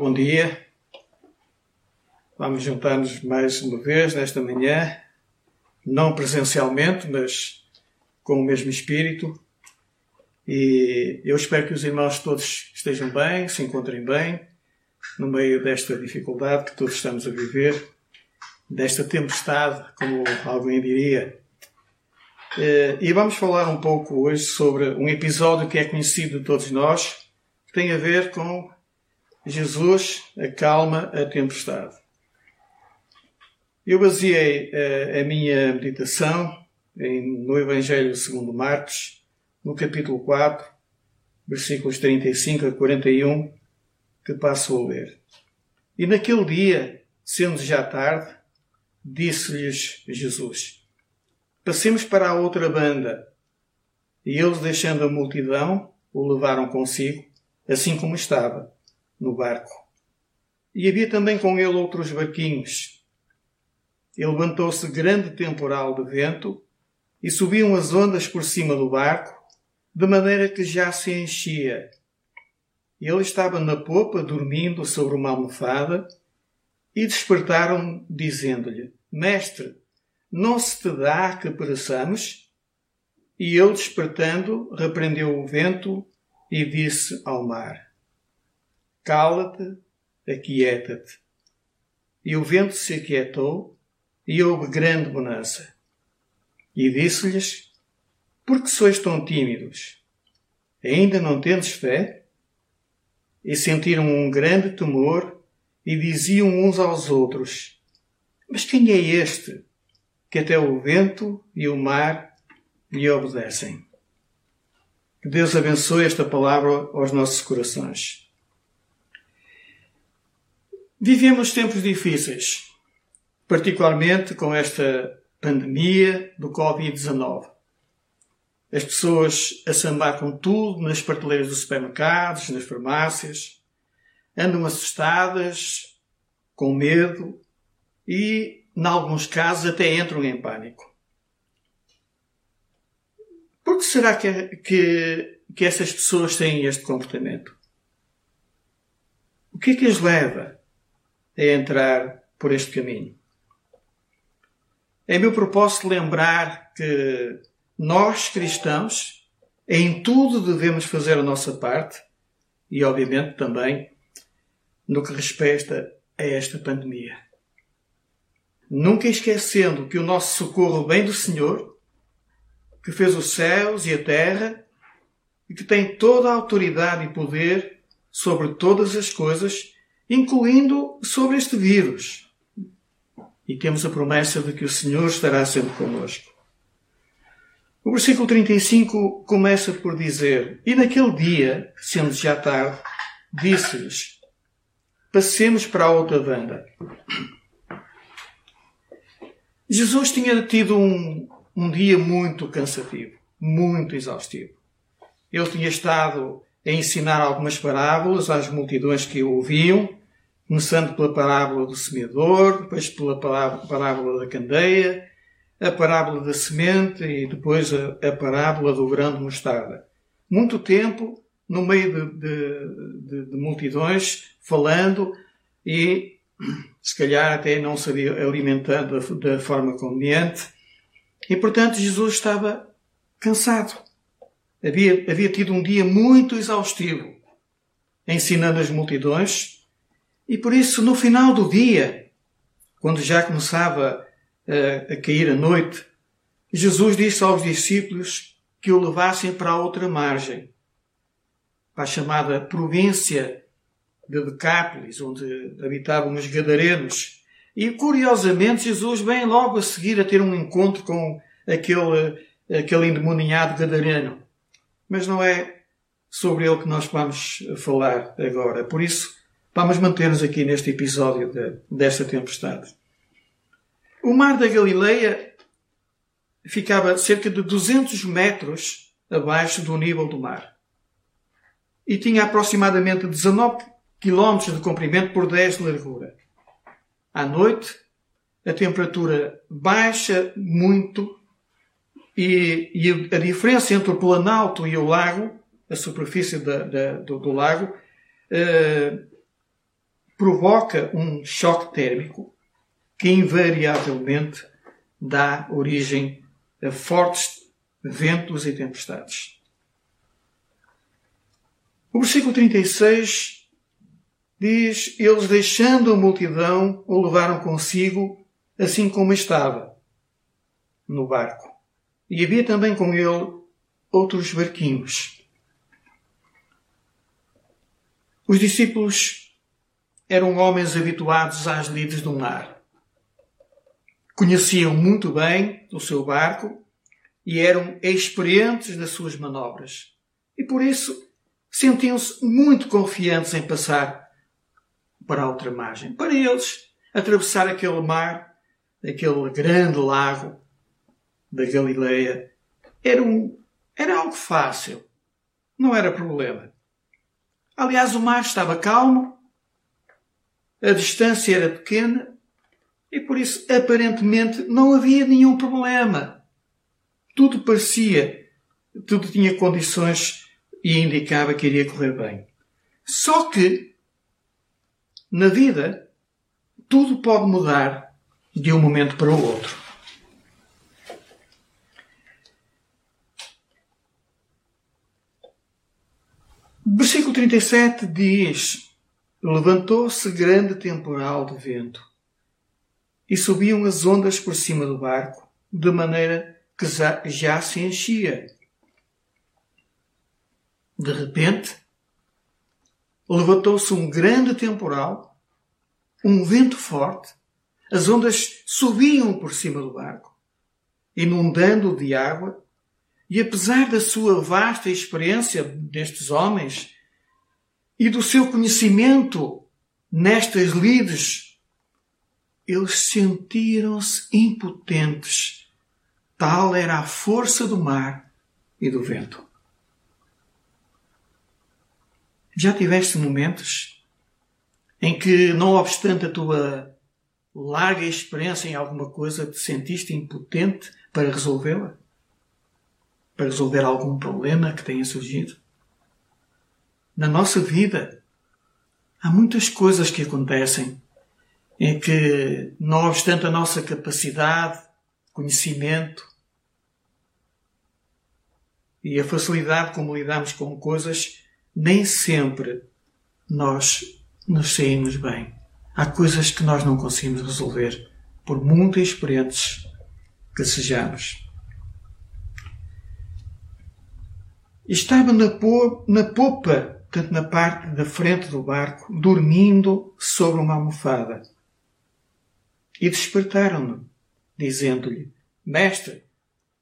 Bom dia. Vamos juntar-nos mais uma vez nesta manhã, não presencialmente, mas com o mesmo espírito. E eu espero que os irmãos todos estejam bem, se encontrem bem, no meio desta dificuldade que todos estamos a viver, desta tempestade, como alguém diria. Eh, e vamos falar um pouco hoje sobre um episódio que é conhecido de todos nós, que tem a ver com Jesus acalma a tempestade. Eu baseei uh, a minha meditação em, no Evangelho segundo Marcos, no capítulo 4, versículos 35 a 41, que passo a ler. E naquele dia, sendo já tarde, disse-lhes Jesus: Passemos para a outra banda. E eles, deixando a multidão, o levaram consigo, assim como estava no barco. E havia também com ele outros barquinhos. E levantou-se grande temporal de vento e subiam as ondas por cima do barco, de maneira que já se enchia. Ele estava na popa, dormindo sobre uma almofada, e despertaram, dizendo-lhe: Mestre, não se te dá que pereçamos? E ele, despertando, repreendeu o vento e disse ao mar: Cala-te, aquieta-te. E o vento se aquietou, e houve grande bonança. E disse-lhes: Por que sois tão tímidos? Ainda não tendes fé? E sentiram um grande temor e diziam uns aos outros: Mas quem é este que até o vento e o mar lhe obedecem? Que Deus abençoe esta palavra aos nossos corações. Vivemos tempos difíceis, particularmente com esta pandemia do Covid-19. As pessoas assambacam tudo nas prateleiras dos supermercados, nas farmácias, andam assustadas, com medo e, em alguns casos, até entram em pânico. Por que será que, que, que essas pessoas têm este comportamento? O que é que as leva a entrar por este caminho. É meu propósito lembrar que nós, cristãos, em tudo devemos fazer a nossa parte e, obviamente, também no que respeita a esta pandemia. Nunca esquecendo que o nosso socorro vem do Senhor, que fez os céus e a terra e que tem toda a autoridade e poder sobre todas as coisas incluindo sobre este vírus. E temos a promessa de que o Senhor estará sempre conosco. O versículo 35 começa por dizer: E naquele dia, sendo já tarde, disse-lhes: Passemos para a outra banda. Jesus tinha tido um, um dia muito cansativo, muito exaustivo. Ele tinha estado a ensinar algumas parábolas às multidões que o ouviam, começando pela parábola do semeador, depois pela parábola da candeia, a parábola da semente e depois a, a parábola do grão de mostarda. Muito tempo no meio de, de, de, de, multidões, falando e se calhar até não sabia alimentar da, da forma conveniente. E portanto Jesus estava cansado. Havia, havia tido um dia muito exaustivo, ensinando as multidões, e por isso, no final do dia, quando já começava a, a cair a noite, Jesus disse aos discípulos que o levassem para a outra margem, para a chamada província de Decápolis, onde habitavam os gadarenos. E curiosamente, Jesus vem logo a seguir a ter um encontro com aquele, aquele endemoniado gadareno. Mas não é sobre ele que nós vamos falar agora. Por isso, Vamos manter-nos aqui neste episódio de, desta tempestade. O mar da Galileia ficava cerca de 200 metros abaixo do nível do mar e tinha aproximadamente 19 km de comprimento por 10 de largura. À noite, a temperatura baixa muito e, e a diferença entre o planalto e o lago, a superfície da, da, do, do, lago, uh, provoca um choque térmico que invariavelmente dá origem a fortes ventos e tempestades. O versículo 36 diz: Eles, deixando a multidão, o levaram consigo, assim como estava, no barco. E havia também com ele outros barquinhos. Os discípulos eram homens habituados às lides do mar. Conheciam muito bem o seu barco e eram experientes nas suas manobras. E por isso sentiam-se muito confiantes em passar para a outra margem. Para eles, atravessar aquele mar, aquele grande lago da Galileia, era, um, era algo fácil. Não era problema. Aliás, o mar estava calmo, a distância era pequena e por isso aparentemente não havia nenhum problema. Tudo parecia, tudo tinha condições e indicava que iria correr bem. Só que na vida tudo pode mudar de um momento para o outro. Versículo 37 diz: Levantou-se grande temporal de vento e subiam as ondas por cima do barco, de maneira que já se enchia. De repente, levantou-se um grande temporal, um vento forte, as ondas subiam por cima do barco, inundando-o de água, e apesar da sua vasta experiência destes homens e do seu conhecimento nestas lides eles sentiram-se impotentes. Tal era a força do mar e do vento. Já tiveste momentos em que, não obstante a tua larga experiência em alguma coisa, te sentiste impotente para resolvê-la? Para resolver algum problema que tenha surgido? Na nossa vida, há muitas coisas que acontecem em que, não obstante a nossa capacidade, conhecimento e a facilidade como lidamos com coisas, nem sempre nós nos saímos bem. Há coisas que nós não conseguimos resolver, por muito experientes que sejamos. Estava na, na popa, tanto na parte da frente do barco, dormindo sobre uma almofada. E despertaram-no, dizendo-lhe: Mestre,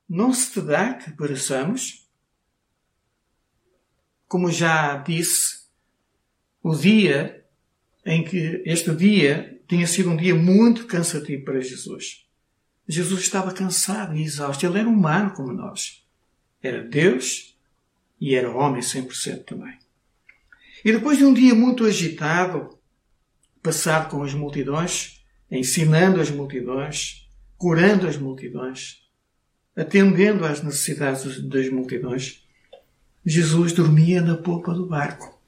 não se te dá que pereçamos? Como já disse, o dia em que este dia tinha sido um dia muito cansativo para Jesus. Jesus estava cansado e exausto. Ele era humano como nós. Era Deus e era homem 100% também. E depois de um dia muito agitado, passado com as multidões, ensinando as multidões, curando as multidões, atendendo às necessidades das multidões, Jesus dormia na polpa do barco.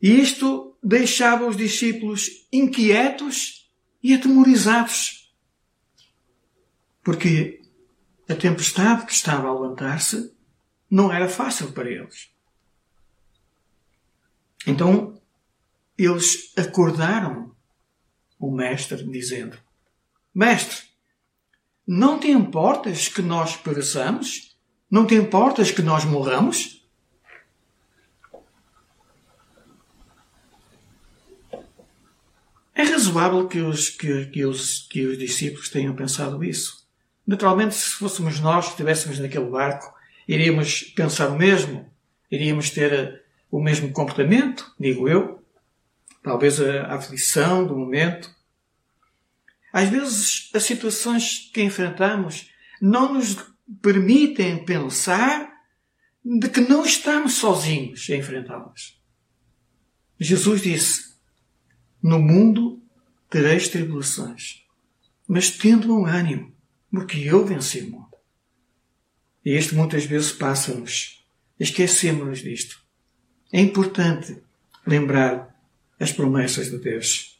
E isto deixava os discípulos inquietos e atemorizados, porque a tempestade que estava a levantar-se não era fácil para eles. Então, eles acordaram o mestre, dizendo: Mestre, não te importas que nós pereçamos? Não te importas que nós morramos? É razoável que os, que, que, os, que os discípulos tenham pensado isso. Naturalmente, se fôssemos nós que estivéssemos naquele barco, iríamos pensar o mesmo, iríamos ter o mesmo comportamento, digo eu talvez a aflição do momento. Às vezes, as situações que enfrentamos não nos permitem pensar de que não estamos sozinhos a enfrentá-las. Jesus disse: No mundo tereis tribulações, mas tendo um ânimo, porque eu venci o mundo. E isto muitas vezes passa-nos. Esquecemos-nos disto. É importante lembrar as promessas de Deus.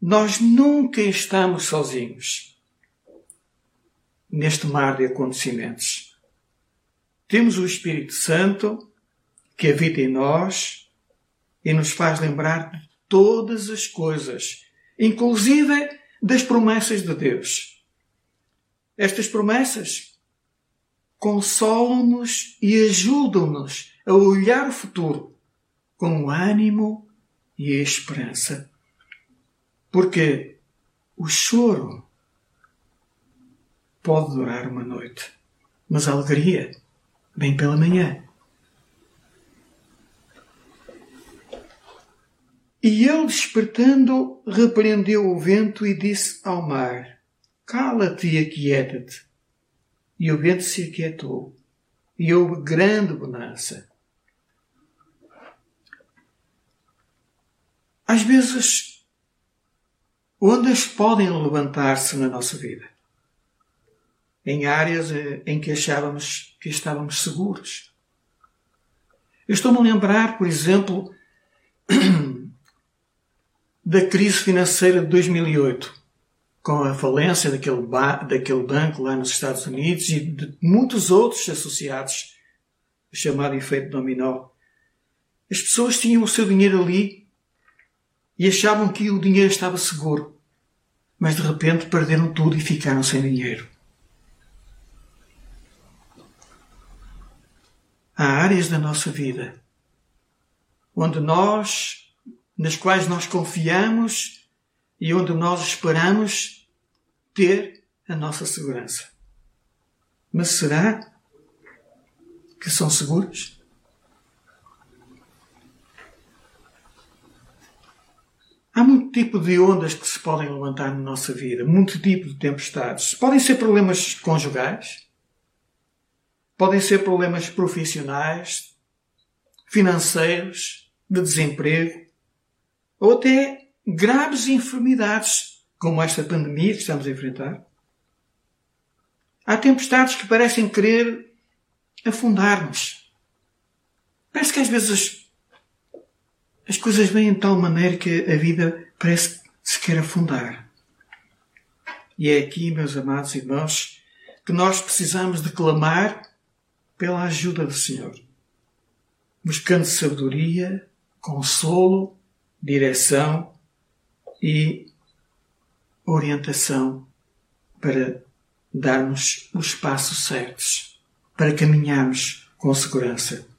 Nós nunca estamos sozinhos neste mar de acontecimentos. Temos o Espírito Santo que habita em nós e nos faz lembrar de todas as coisas, inclusive das promessas de Deus. Estas promessas consolam-nos e ajudam-nos a olhar o futuro com ânimo e esperança. Porque o choro pode durar uma noite, mas a alegria vem pela manhã. E ele, despertando, repreendeu o vento e disse ao mar: Cala-te e aquieta-te. E o vento se aquietou, e houve grande bonança. Às vezes, ondas podem levantar-se na nossa vida, em áreas eh, em que achávamos que estávamos seguros. Eu estou-me a lembrar, por exemplo, da crise financeira de 2008, com a falência daquele, daquele banco lá nos Estados Unidos e de muitos outros associados, o chamado efeito dominó. As pessoas tinham o seu dinheiro ali e achavam que o dinheiro estava seguro, mas de repente perderam tudo e ficaram sem dinheiro. Há áreas da nossa vida onde nós, nas quais nós confiamos e onde nós esperamos ter a nossa segurança. Mas será que são seguras? Há muito tipo de ondas que se podem levantar na nossa vida, muito tipo de tempestades. Podem ser problemas conjugais, podem ser problemas profissionais, financeiros, de desemprego, ou até graves enfermidades, como esta pandemia que estamos a enfrentar. Há tempestades que parecem querer afundar-nos. Parece que às vezes as coisas vêm de tal maneira que a vida parece se quer afundar. E é aqui, meus amados irmãos, que nós precisamos de clamar pela ajuda do Senhor, buscando sabedoria, consolo, direção e orientação para darmos os passos certos, para caminharmos com segurança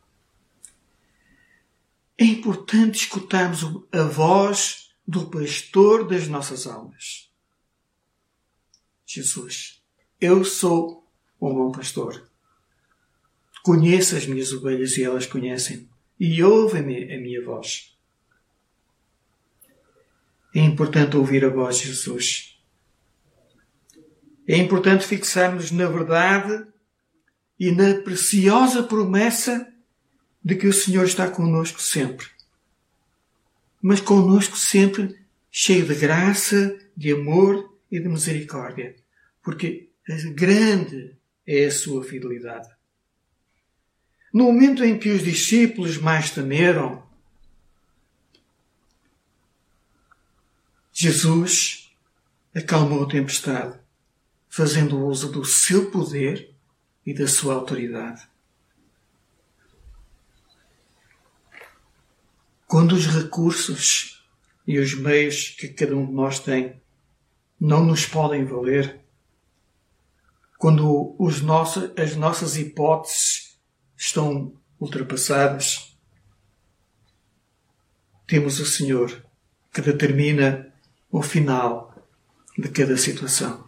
é importante escutarmos a voz do pastor das nossas almas. Jesus, eu sou um bom pastor. Conheço as minhas ovelhas e elas conhecem, e ouvem a minha voz. É importante ouvir a voz de Jesus. É importante fixarmos na verdade e na preciosa promessa de que o Senhor está conosco sempre. Mas conosco sempre cheio de graça, de amor e de misericórdia, porque grande é a sua fidelidade. No momento em que os discípulos mais temeram, Jesus acalmou a tempestade, fazendo uso do seu poder e da sua autoridade. Quando os recursos e os meios que cada um de nós tem não nos podem valer, quando os nossos, as nossas hipóteses estão ultrapassadas, temos o Senhor que determina o final de cada situação.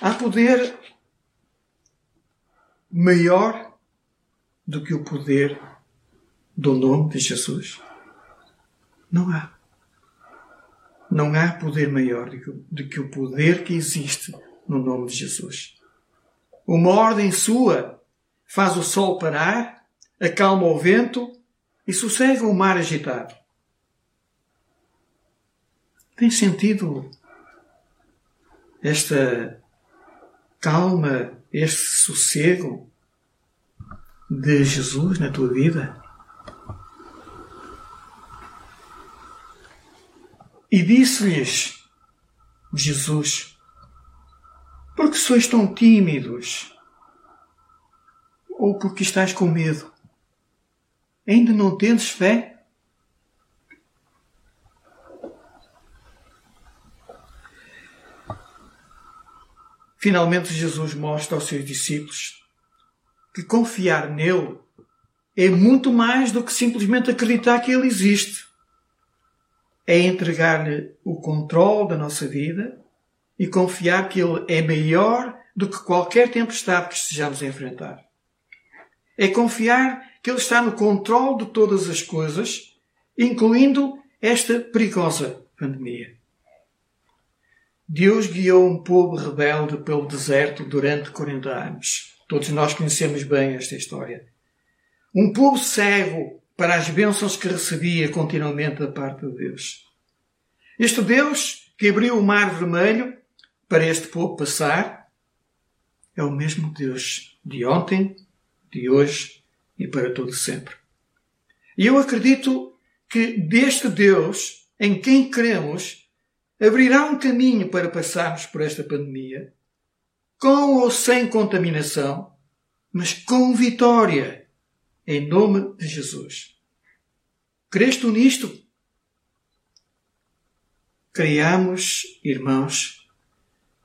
Há poder maior do que o poder do nome de Jesus? Não há. Não há poder maior do que o poder que existe no nome de Jesus. Uma ordem sua faz o sol parar, acalma o vento e sossega o mar agitado. Tem sentido esta calma, este sossego de Jesus na tua vida? E disse-lhes Jesus: Porque sois tão tímidos? Ou porque estás com medo? Ainda não tendes fé? Finalmente, Jesus mostra aos seus discípulos que confiar nele é muito mais do que simplesmente acreditar que ele existe. É entregar-lhe o controle da nossa vida e confiar que ele é maior do que qualquer tempestade que estejamos a enfrentar. É confiar que ele está no controle de todas as coisas, incluindo esta perigosa pandemia. Deus guiou um povo rebelde pelo deserto durante 40 anos. Todos nós conhecemos bem esta história. Um povo cego para as bênçãos que recebia continuamente da parte de Deus. Este Deus que abriu o mar vermelho para este povo passar é o mesmo Deus de ontem, de hoje e para todo sempre. E eu acredito que deste Deus em quem cremos abrirá um caminho para passarmos por esta pandemia, com ou sem contaminação, mas com vitória, em nome de Jesus. Creste nisto? Creiamos, irmãos,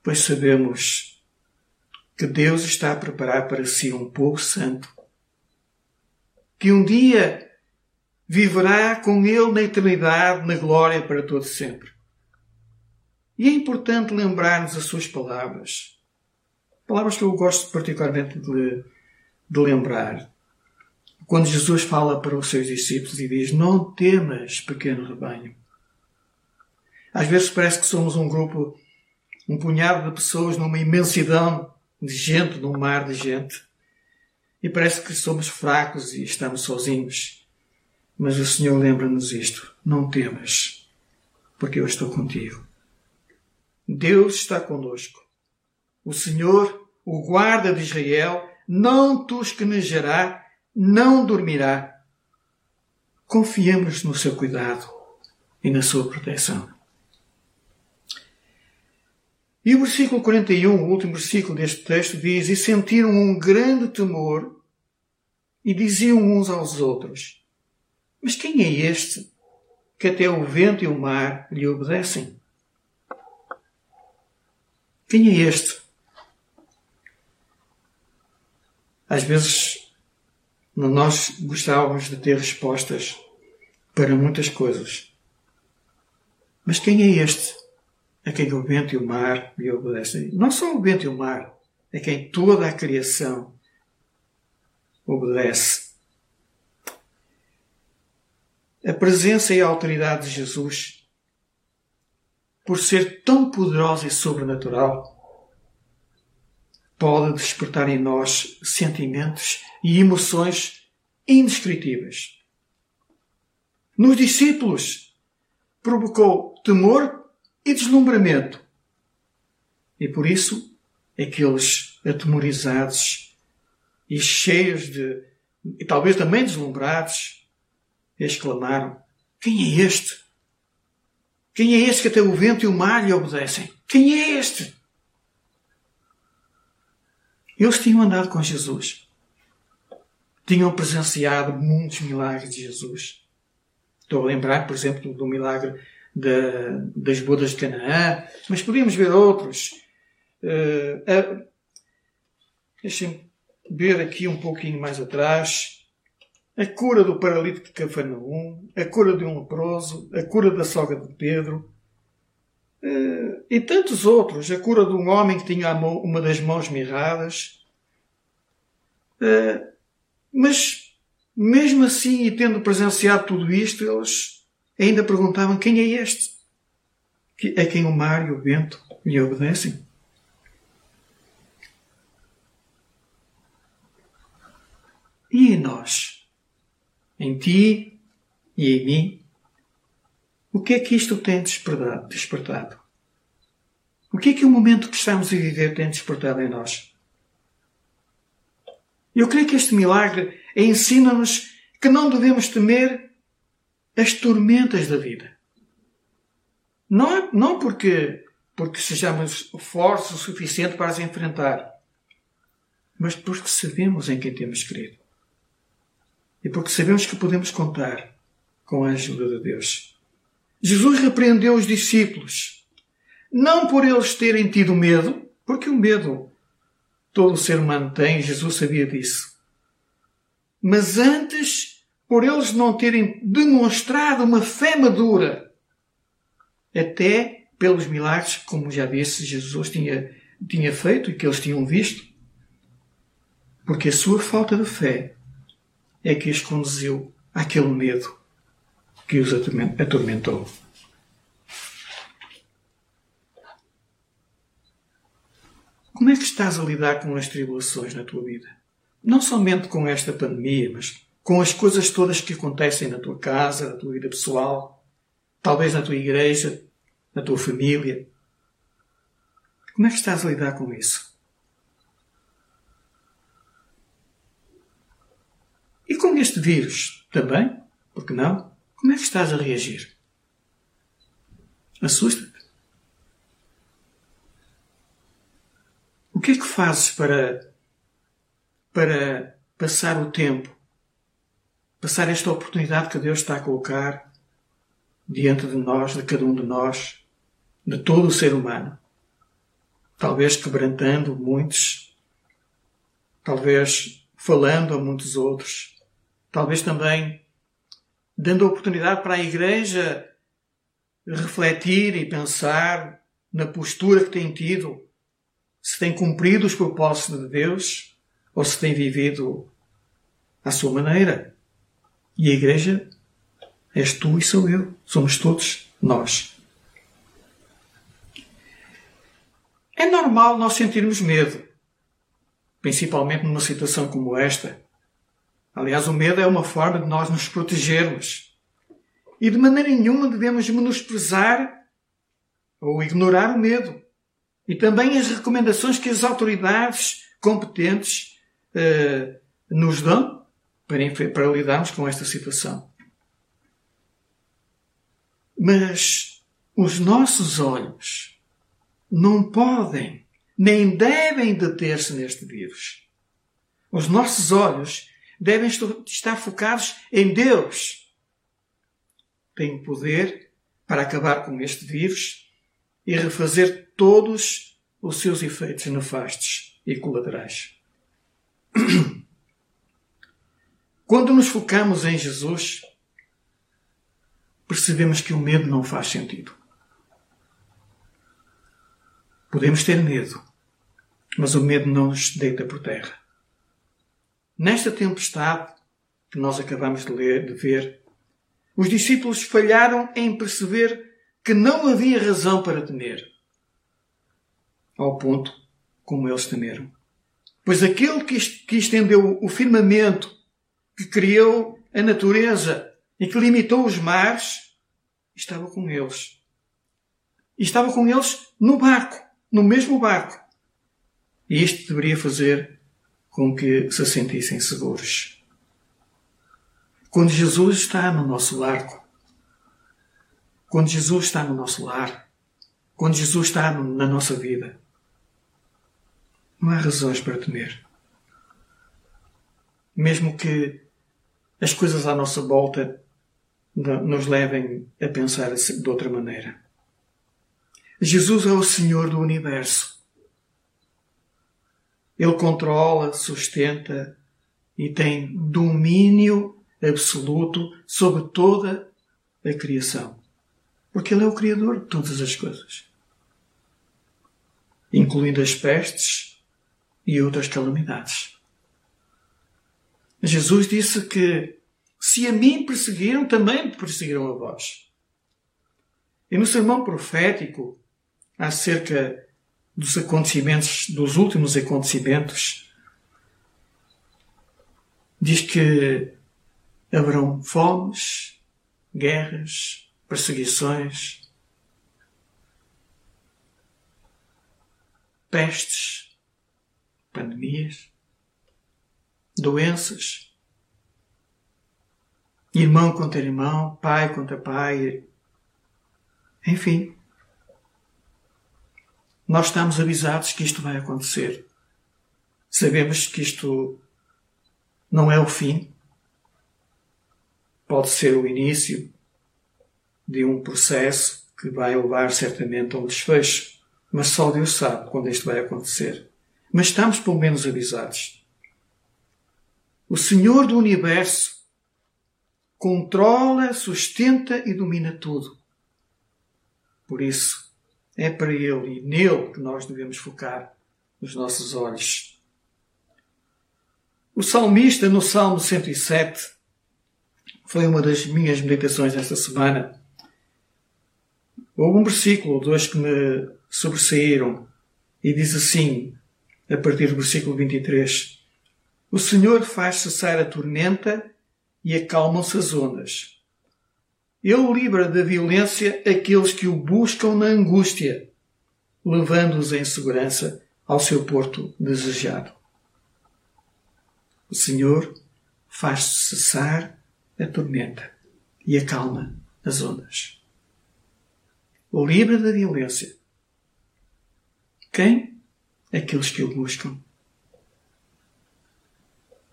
pois sabemos que Deus está a preparar para si um povo santo, que um dia viverá com Ele na eternidade, na glória para todo sempre. E é importante lembrar-nos as suas palavras. Palavras que eu gosto particularmente de, de lembrar. Quando Jesus fala para os seus discípulos e diz: Não temas, pequeno rebanho. Às vezes parece que somos um grupo, um punhado de pessoas numa imensidão de gente, num mar de gente. E parece que somos fracos e estamos sozinhos. Mas o Senhor lembra-nos isto: Não temas, porque eu estou contigo. Deus está conosco. O Senhor, o guarda de Israel, não tosquenejará, não dormirá. Confiemos no seu cuidado e na sua proteção. E o versículo 41, o último versículo deste texto, diz: E sentiram um grande temor e diziam uns aos outros: Mas quem é este que até o vento e o mar lhe obedecem? Quem é este? Às vezes nós gostávamos de ter respostas para muitas coisas. Mas quem é este a quem o vento e o mar lhe obedecem? Não só o vento e o mar, é quem toda a criação obedece. A presença e a autoridade de Jesus por ser tão poderosa e sobrenatural, pode despertar em nós sentimentos e emoções indescritíveis. Nos discípulos, provocou temor e deslumbramento. E por isso, aqueles atemorizados e cheios de, e talvez também deslumbrados, exclamaram: Quem é este? Quem é este que até o vento e o mar lhe obedecem? Quem é este? Eles tinham andado com Jesus. Tinham presenciado muitos milagres de Jesus. Estou a lembrar, por exemplo, do milagre das bodas de Canaã, mas podíamos ver outros. Uh, uh, Deixem-me ver aqui um pouquinho mais atrás a cura do paralítico de Cafarnaum, a cura de um leproso, a cura da sogra de Pedro e tantos outros, a cura de um homem que tinha uma das mãos mirradas. Eh, mas, mesmo assim, e tendo presenciado tudo isto, eles ainda perguntavam quem é este? A quem o mar e o vento lhe obedecem? E nós? em ti e em mim, o que é que isto tem despertado? O que é que o momento que estamos a viver tem despertado em nós? Eu creio que este milagre ensina-nos que não devemos temer as tormentas da vida. Não, não porque, porque sejamos fortes o suficiente para as enfrentar, mas porque sabemos em quem temos crido. E porque sabemos que podemos contar com a ajuda de Deus. Jesus repreendeu os discípulos, não por eles terem tido medo, porque o medo todo ser humano tem, Jesus sabia disso. Mas antes, por eles não terem demonstrado uma fé madura, até pelos milagres, como já disse, Jesus tinha, tinha feito e que eles tinham visto, porque a sua falta de fé é que os conduziu àquele medo que os atormentou. Como é que estás a lidar com as tribulações na tua vida? Não somente com esta pandemia, mas com as coisas todas que acontecem na tua casa, na tua vida pessoal, talvez na tua igreja, na tua família. Como é que estás a lidar com isso? E com este vírus também? Porque não? Como é que estás a reagir? Assusta-te? O que é que fazes para, para passar o tempo, passar esta oportunidade que Deus está a colocar diante de nós, de cada um de nós, de todo o ser humano? Talvez quebrantando muitos, talvez falando a muitos outros, talvez também dando oportunidade para a Igreja refletir e pensar na postura que tem tido se tem cumprido os propósitos de Deus ou se tem vivido à sua maneira. E a igreja és tu e sou eu. Somos todos nós. É normal nós sentirmos medo, principalmente numa situação como esta. Aliás, o medo é uma forma de nós nos protegermos. E de maneira nenhuma devemos menosprezar ou ignorar o medo e também as recomendações que as autoridades competentes uh, nos dão para, para lidarmos com esta situação. Mas os nossos olhos não podem nem devem deter-se neste vírus. Os nossos olhos devem estar focados em Deus. Tem poder para acabar com este vírus e refazer todos os seus efeitos nefastos e colaterais. Quando nos focamos em Jesus, percebemos que o medo não faz sentido. Podemos ter medo, mas o medo não nos deita por terra. Nesta tempestade que nós acabamos de ler, de ver, os discípulos falharam em perceber que não havia razão para temer, ao ponto como eles temeram. Pois aquele que estendeu o firmamento, que criou a natureza e que limitou os mares, estava com eles. E estava com eles no barco, no mesmo barco. E isto deveria fazer com que se sentissem seguros. Quando Jesus está no nosso barco, quando Jesus está no nosso lar, quando Jesus está na nossa vida, não há razões para temer. Mesmo que as coisas à nossa volta nos levem a pensar de outra maneira. Jesus é o Senhor do universo. Ele controla, sustenta e tem domínio absoluto sobre toda a criação. Porque Ele é o Criador de todas as coisas, incluindo as pestes e outras calamidades. Jesus disse que se a mim perseguiram, também perseguiram a vós. E no sermão profético, acerca dos acontecimentos, dos últimos acontecimentos, diz que haverão fomes, guerras, perseguições, pestes, pandemias, doenças, irmão contra irmão, pai contra pai, enfim, nós estamos avisados que isto vai acontecer. Sabemos que isto não é o fim. Pode ser o início de um processo que vai levar certamente a um desfecho. Mas só Deus sabe quando isto vai acontecer. Mas estamos pelo menos avisados. O Senhor do Universo controla, sustenta e domina tudo. Por isso, é para Ele e nele que nós devemos focar os nossos olhos. O salmista, no Salmo 107, foi uma das minhas meditações esta semana. Houve um versículo, dois que me sobressaíram, e diz assim, a partir do versículo 23: O Senhor faz cessar a tormenta e acalmam-se as ondas. Ele livra da violência aqueles que o buscam na angústia, levando-os em segurança ao seu porto desejado. O Senhor faz cessar a tormenta e acalma as ondas. O livra da violência. Quem? Aqueles que o buscam.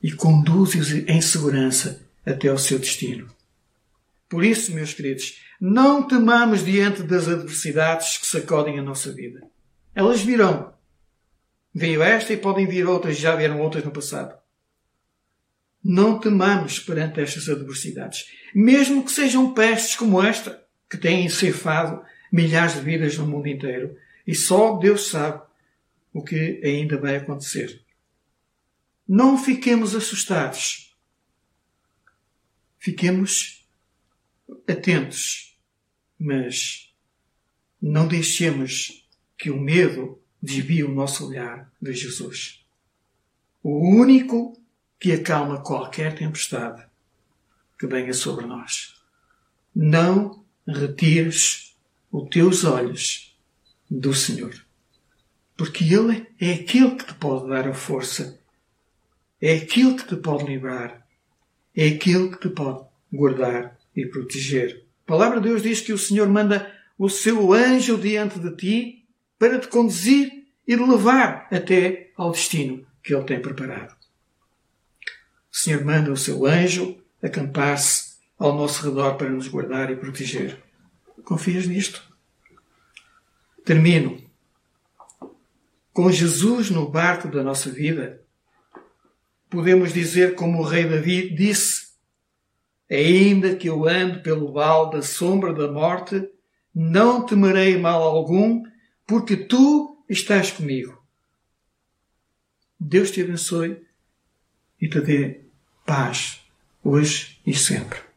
E conduz-os em segurança até ao seu destino. Por isso, meus queridos, não temamos diante das adversidades que sacodem a nossa vida. Elas virão. Veio esta e podem vir outras, já vieram outras no passado. Não temamos perante estas adversidades, mesmo que sejam pestes como esta, que têm ceifado milhares de vidas no mundo inteiro. E só Deus sabe o que ainda vai acontecer. Não fiquemos assustados. Fiquemos atentos, mas não deixemos que o medo desvie o nosso olhar de Jesus. O único que acalma qualquer tempestade que venha sobre nós. Não retires os teus olhos do Senhor. Porque Ele é aquele que te pode dar a força, é aquele que te pode livrar, é aquele que te pode guardar e proteger. A palavra de Deus diz que o Senhor manda o seu anjo diante de ti para te conduzir e levar até ao destino que Ele tem preparado. O Senhor manda o seu anjo acampar-se ao nosso redor para nos guardar e proteger. Confias nisto? Termino. Com Jesus no barco da nossa vida, podemos dizer como o rei Davi disse Ainda que eu ande pelo vale da sombra da morte, não temerei mal algum, porque tu estás comigo. Deus te abençoe e te dê paz, hoje e sempre.